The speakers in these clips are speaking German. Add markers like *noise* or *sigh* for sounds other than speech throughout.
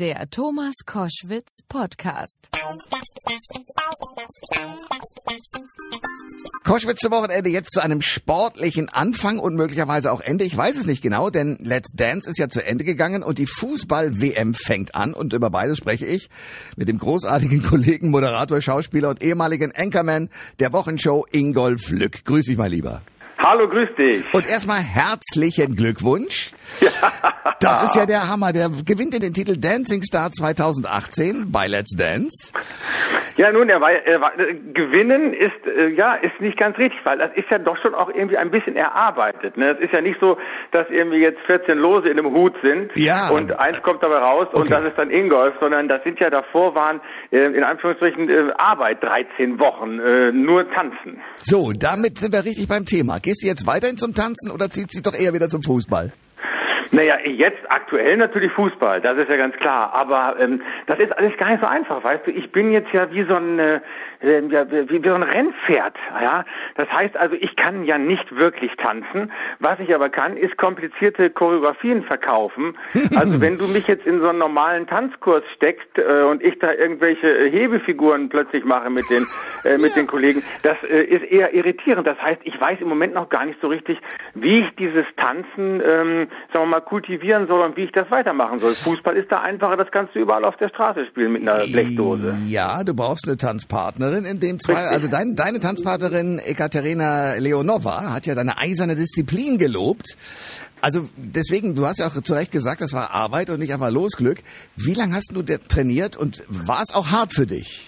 Der Thomas Koschwitz Podcast. Koschwitz zum Wochenende jetzt zu einem sportlichen Anfang und möglicherweise auch Ende. Ich weiß es nicht genau, denn Let's Dance ist ja zu Ende gegangen und die Fußball-WM fängt an und über beides spreche ich mit dem großartigen *laughs* Kollegen, Moderator, Schauspieler und ehemaligen Anchorman der Wochenshow Ingolf Lück. Grüß dich mal lieber. Hallo, grüß dich. Und erstmal herzlichen Glückwunsch. *laughs* Das ist ja der Hammer. Der gewinnt den Titel Dancing Star 2018 bei Let's Dance. Ja, nun, er war, er war, äh, gewinnen ist äh, ja ist nicht ganz richtig, weil das ist ja doch schon auch irgendwie ein bisschen erarbeitet. Ne? Es ist ja nicht so, dass irgendwie jetzt 14 Lose in einem Hut sind Ja. und eins kommt dabei raus und Okay. das ist dann Ingolf, sondern das sind ja davor waren äh, in Anführungsstrichen äh, Arbeit 13 Wochen, äh, nur tanzen. So, damit sind wir richtig beim Thema. Gehst du jetzt weiterhin zum Tanzen oder zieht sie doch eher wieder zum Fußball? Naja, jetzt aktuell natürlich Fußball, das ist ja ganz klar. Aber ähm, das ist alles gar nicht so einfach, weißt du. Ich bin jetzt ja wie so ein, äh, äh, ja, wie, wie so ein Rennpferd, ja. Das heißt also, ich kann ja nicht wirklich tanzen. Was ich aber kann, ist komplizierte Choreografien verkaufen. *laughs* Also wenn du mich jetzt in so einen normalen Tanzkurs steckst äh, und ich da irgendwelche äh, Hebefiguren plötzlich mache mit den äh, mit den Kollegen, das äh, ist eher irritierend. Das heißt, ich weiß im Moment noch gar nicht so richtig, wie ich dieses Tanzen, ähm, sagen wir mal, kultivieren soll und wie ich das weitermachen soll. Fußball ist da einfacher, das kannst du überall auf der Straße spielen mit einer Blechdose. Ja, du brauchst eine Tanzpartnerin in dem zwei. Also dein, deine Tanzpartnerin Ekaterina Leonova hat ja deine eiserne Disziplin gelobt. Also deswegen, du hast ja auch zu Recht gesagt, das war Arbeit und nicht einfach Losglück. Wie lange hast du trainiert und war es auch hart für dich?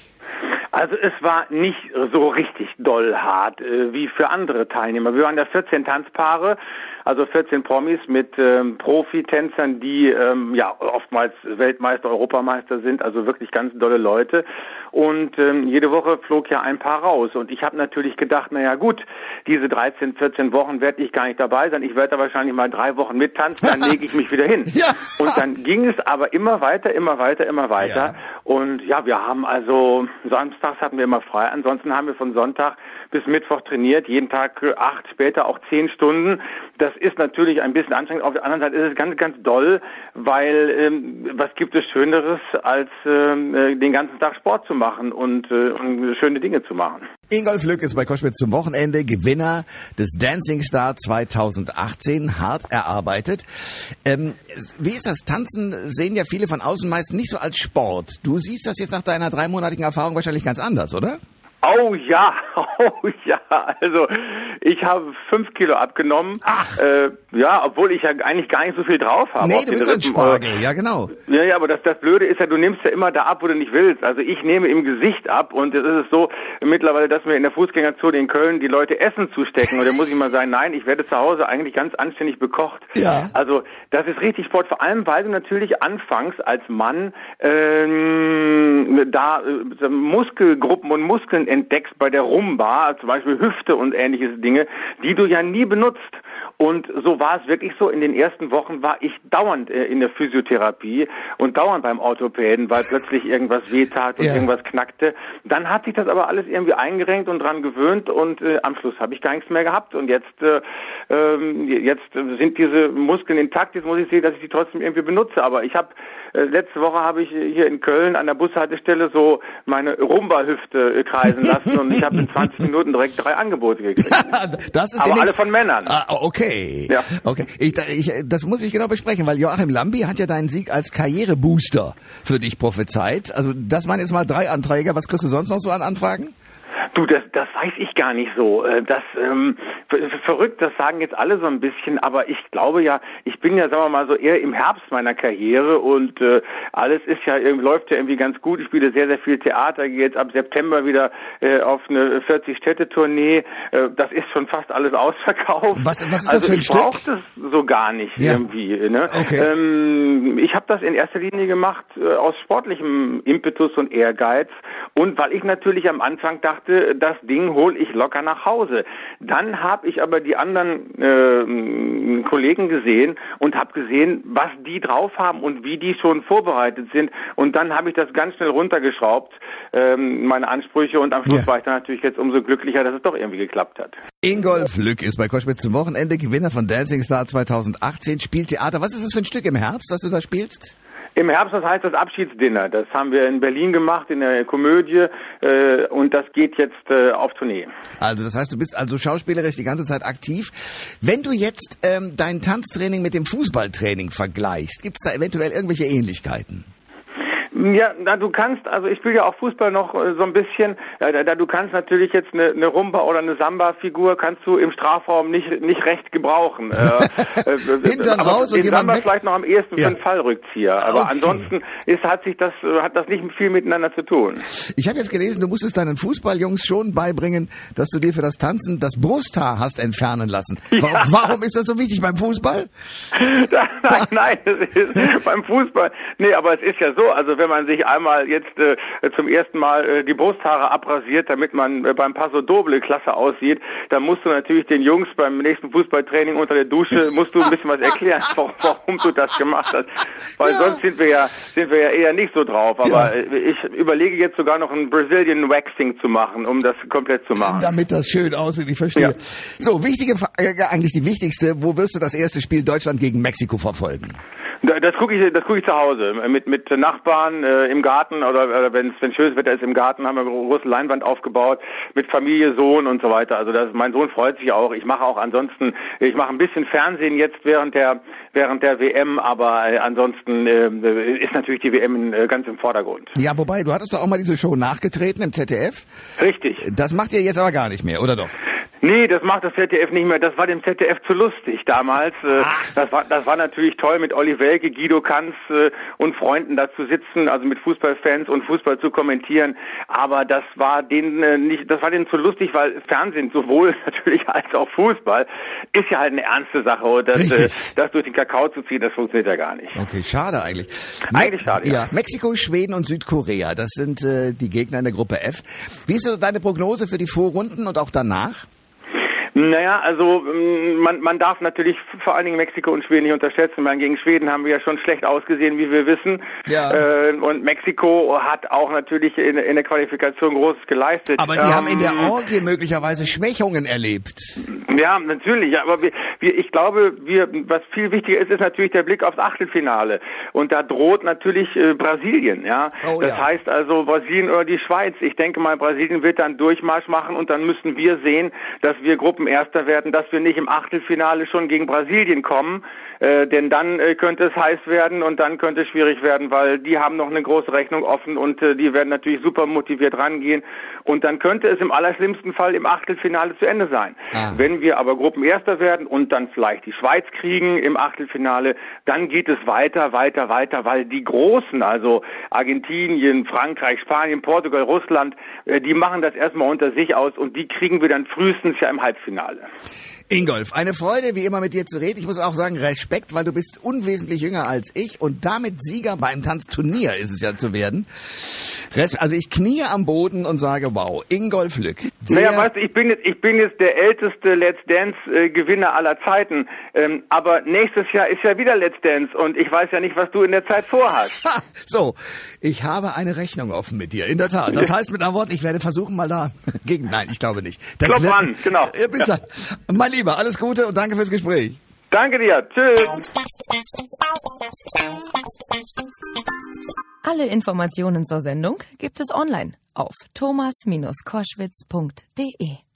Also es war nicht so richtig doll hart äh, wie für andere Teilnehmer. Wir waren da 14 Tanzpaare, also 14 Promis mit ähm, Profitänzern, die ähm, ja oftmals Weltmeister, Europameister sind, also wirklich ganz dolle Leute. Und ähm, jede Woche flog ja ein Paar raus. Und ich habe natürlich gedacht, na ja gut, diese 13, 14 Wochen werde ich gar nicht dabei sein. Ich werde da wahrscheinlich mal drei Wochen mittanzen, dann *laughs* lege ich mich wieder hin. Ja. Und dann ging es aber immer weiter, immer weiter, immer weiter. Ja. Und ja, wir haben also samstags hatten wir immer frei, ansonsten haben wir von Sonntag bis Mittwoch trainiert, jeden Tag äh, acht, später auch zehn Stunden. Das ist natürlich ein bisschen anstrengend. Auf der anderen Seite ist es ganz, ganz doll, weil ähm, was gibt es Schöneres, als ähm, äh, den ganzen Tag Sport zu machen und, äh, und schöne Dinge zu machen. Ingolf Lück ist bei Koschwitz zum Wochenende Gewinner des Dancing Star 2018, hart erarbeitet. Ähm, wie ist das? Tanzen sehen ja viele von außen meist nicht so als Sport. Du siehst das jetzt nach deiner dreimonatigen Erfahrung wahrscheinlich ganz anders, oder? Oh ja, *laughs* oh ja. Also ich habe fünf Kilo abgenommen. Ach. Äh, ja, obwohl ich ja eigentlich gar nicht so viel drauf habe. nee, du bist ein Rippen. Spargel, ja genau. Ja, ja, aber das, das Blöde ist ja, du nimmst ja immer da ab, wo du nicht willst. Also ich nehme im Gesicht ab und es ist so mittlerweile, dass mir in der Fußgängerzone in Köln die Leute Essen zustecken. Und da muss ich mal sagen, nein, ich werde zu Hause eigentlich ganz anständig bekocht. Ja. Also das ist richtig Sport, vor allem weil du natürlich anfangs als Mann ähm, da äh, Muskelgruppen und Muskeln entdeckst bei der Rumba, zum Beispiel Hüfte und ähnliches Dinge, die du ja nie benutzt. Und so war es wirklich so. In den ersten Wochen war ich dauernd äh, in der Physiotherapie und dauernd beim Orthopäden, weil plötzlich irgendwas wehtat und Ja. irgendwas knackte. Dann hat sich das aber alles irgendwie eingerenkt und dran gewöhnt und äh, am Schluss habe ich gar nichts mehr gehabt. Und jetzt, äh, ähm, jetzt sind diese Muskeln intakt. Jetzt muss ich sehen, dass ich die trotzdem irgendwie benutze. Aber ich habe letzte Woche habe ich hier in Köln an der Bushaltestelle so meine Rumba-Hüfte äh, kreisen lassen und ich habe in 20 *laughs* Minuten direkt drei Angebote gekriegt. Das ist Aber alle von Männern. Ah, okay. Ja. Okay. Ich, ich, das muss ich genau besprechen, weil Joachim Lambi hat ja deinen Sieg als Karrierebooster für dich prophezeit. Also das waren jetzt mal drei Anträge. Was kriegst du sonst noch so an Anfragen? Du, das, das weiß ich gar nicht so. Äh, Das ähm, ver- verrückt, das sagen jetzt alle so ein bisschen, aber ich glaube ja, ich bin ja, sagen wir mal so, eher im Herbst meiner Karriere und äh, alles ist ja irgendwie- läuft ja irgendwie ganz gut. Ich spiele sehr, sehr viel Theater, gehe jetzt ab September wieder äh, auf eine 40-Städte-Tournee. Äh, das ist schon fast alles ausverkauft. Was- was ist das also für ein ich Stück? brauche das so gar nicht Ja. irgendwie. Ne? Okay. Ähm, ich habe das in erster Linie gemacht äh, aus sportlichem Impetus und Ehrgeiz und weil ich natürlich am Anfang dachte, das Ding hole ich locker nach Hause. Dann habe ich aber die anderen äh, Kollegen gesehen und habe gesehen, was die drauf haben und wie die schon vorbereitet sind. Und dann habe ich das ganz schnell runtergeschraubt, ähm, meine Ansprüche. Und am Schluss Ja. war ich dann natürlich jetzt umso glücklicher, dass es doch irgendwie geklappt hat. Ingolf Lück ist bei Koschwitz zum Wochenende Gewinner von Dancing Star 2018, spielt Theater. Was ist das für ein Stück im Herbst, das du da spielst? Im Herbst, das heißt das Abschiedsdinner. Das haben wir in Berlin gemacht, in der Komödie, äh, und das geht jetzt äh, auf Tournee. Also das heißt, du bist also schauspielerisch die ganze Zeit aktiv. Wenn du jetzt ähm, dein Tanztraining mit dem Fußballtraining vergleichst, gibt es da eventuell irgendwelche Ähnlichkeiten? Ja, na, du kannst, also ich spiele ja auch Fußball noch äh, so ein bisschen, äh, da, da, du kannst natürlich jetzt eine, eine Rumba oder eine Samba-Figur kannst du im Strafraum nicht nicht recht gebrauchen. Äh, *laughs* äh, Hintern aber raus und den Samba weg. vielleicht noch am ehesten Ja. für einen Fallrückzieher, aber Okay. ansonsten ist hat sich das äh, hat das nicht viel miteinander zu tun. Ich habe jetzt gelesen, du musstest deinen Fußballjungs schon beibringen, dass du dir für das Tanzen das Brusthaar hast entfernen lassen. Warum, Ja. warum ist das so wichtig beim Fußball? *laughs* nein, nein, das ist beim Fußball. Nee, aber es ist ja so, also wenn man sich einmal jetzt äh, zum ersten Mal äh, die Brusthaare abrasiert, damit man äh, beim Paso Doble klasse aussieht, dann musst du natürlich den Jungs beim nächsten Fußballtraining unter der Dusche musst du ein bisschen was erklären, *laughs* warum, warum du das gemacht hast. Weil Ja. sonst sind wir ja sind wir ja eher nicht so drauf. Aber Ja. äh, ich überlege jetzt sogar noch ein Brazilian Waxing zu machen, um das komplett zu machen. Damit das schön aussieht, ich verstehe. Ja. So, wichtige Frage, eigentlich die wichtigste, wo wirst du das erste Spiel Deutschland gegen Mexiko verfolgen? Da- Das gucke ich, das gucke ich zu Hause mit mit Nachbarn äh, im Garten oder, oder wenn es schönes Wetter ist im Garten haben wir eine große Leinwand aufgebaut mit Familie, Sohn und so weiter. Also das, mein Sohn freut sich auch. Ich mache auch ansonsten, ich mache ein bisschen Fernsehen jetzt während der während der WM, aber äh, ansonsten äh, ist natürlich die WM in, äh, ganz im Vordergrund. Ja, wobei, du hattest doch auch mal diese Show nachgetreten im ZDF. Richtig. Das macht ihr jetzt aber gar nicht mehr, oder doch? Nee, das macht das ZDF nicht mehr. Das war dem ZDF zu lustig damals. Äh, Das war, das war natürlich toll mit Olli Welke, Guido Kanz äh, und Freunden da zu sitzen, also mit Fußballfans und Fußball zu kommentieren. Aber das war denen äh, nicht, das war denen zu lustig, weil Fernsehen sowohl *laughs* natürlich als auch Fußball ist ja halt eine ernste Sache. Und das, Richtig. das durch den Kakao zu ziehen, das funktioniert ja gar nicht. Okay, schade eigentlich. Eigentlich schade, ja. ja. Mexiko, Schweden und Südkorea, das sind äh, die Gegner in der Gruppe F. Wie ist so deine Prognose für die Vorrunden und auch danach? Naja, also ähm, man, man darf natürlich vor allen Dingen Mexiko und Schweden nicht unterschätzen. Meine, gegen Schweden haben wir ja schon schlecht ausgesehen, wie wir wissen. Ja. Äh, und Mexiko hat auch natürlich in, in der Qualifikation Großes geleistet. Aber die haben in der Ähm, Orgie möglicherweise Schwächungen erlebt. ja, natürlich. Aber wir, wir, ich glaube, wir, was viel wichtiger ist, ist natürlich der Blick aufs Achtelfinale. Und da droht natürlich äh, Brasilien. Ja, Oh, das ja. heißt also Brasilien oder die Schweiz. Ich denke mal, Brasilien wird dann Durchmarsch machen und dann müssen wir sehen, dass wir Gruppenerster werden, dass wir nicht im Achtelfinale schon gegen Brasilien kommen, äh, denn dann äh, könnte es heiß werden und dann könnte es schwierig werden, weil die haben noch eine große Rechnung offen und äh, die werden natürlich super motiviert rangehen und dann könnte es im allerschlimmsten Fall im Achtelfinale zu Ende sein. Ah. Wenn wir aber Gruppenerster werden und dann vielleicht die Schweiz kriegen im Achtelfinale, dann geht es weiter, weiter, weiter, weil die Großen, also Argentinien, Frankreich, Spanien, Portugal, Russland, äh, die machen das erstmal unter sich aus und die kriegen wir dann frühestens ja im Halbfinale. Ingolf, eine Freude, wie immer mit dir zu reden. Ich muss auch sagen, Respekt, weil du bist unwesentlich jünger als ich und damit Sieger beim Tanzturnier ist es ja zu werden. Also ich knie am Boden und sage, wow, Ingolf Lück. Naja, weißt du, ich bin jetzt, ich bin jetzt der älteste Let's Dance äh, Gewinner aller Zeiten. Ähm, aber nächstes Jahr ist ja wieder Let's Dance und ich weiß ja nicht, was du in der Zeit vorhast. Ha, so, ich habe eine Rechnung offen mit dir, in der Tat. Das *laughs* heißt mit einem Wort, ich werde versuchen mal da *laughs* gegen, nein, ich glaube nicht. Das Klopf an, genau. Ja, bis *laughs* dann. Mein Lieber, alles Gute und danke fürs Gespräch. Danke dir. Tschüss. Alle Informationen zur Sendung gibt es online auf thomas-koschwitz.de.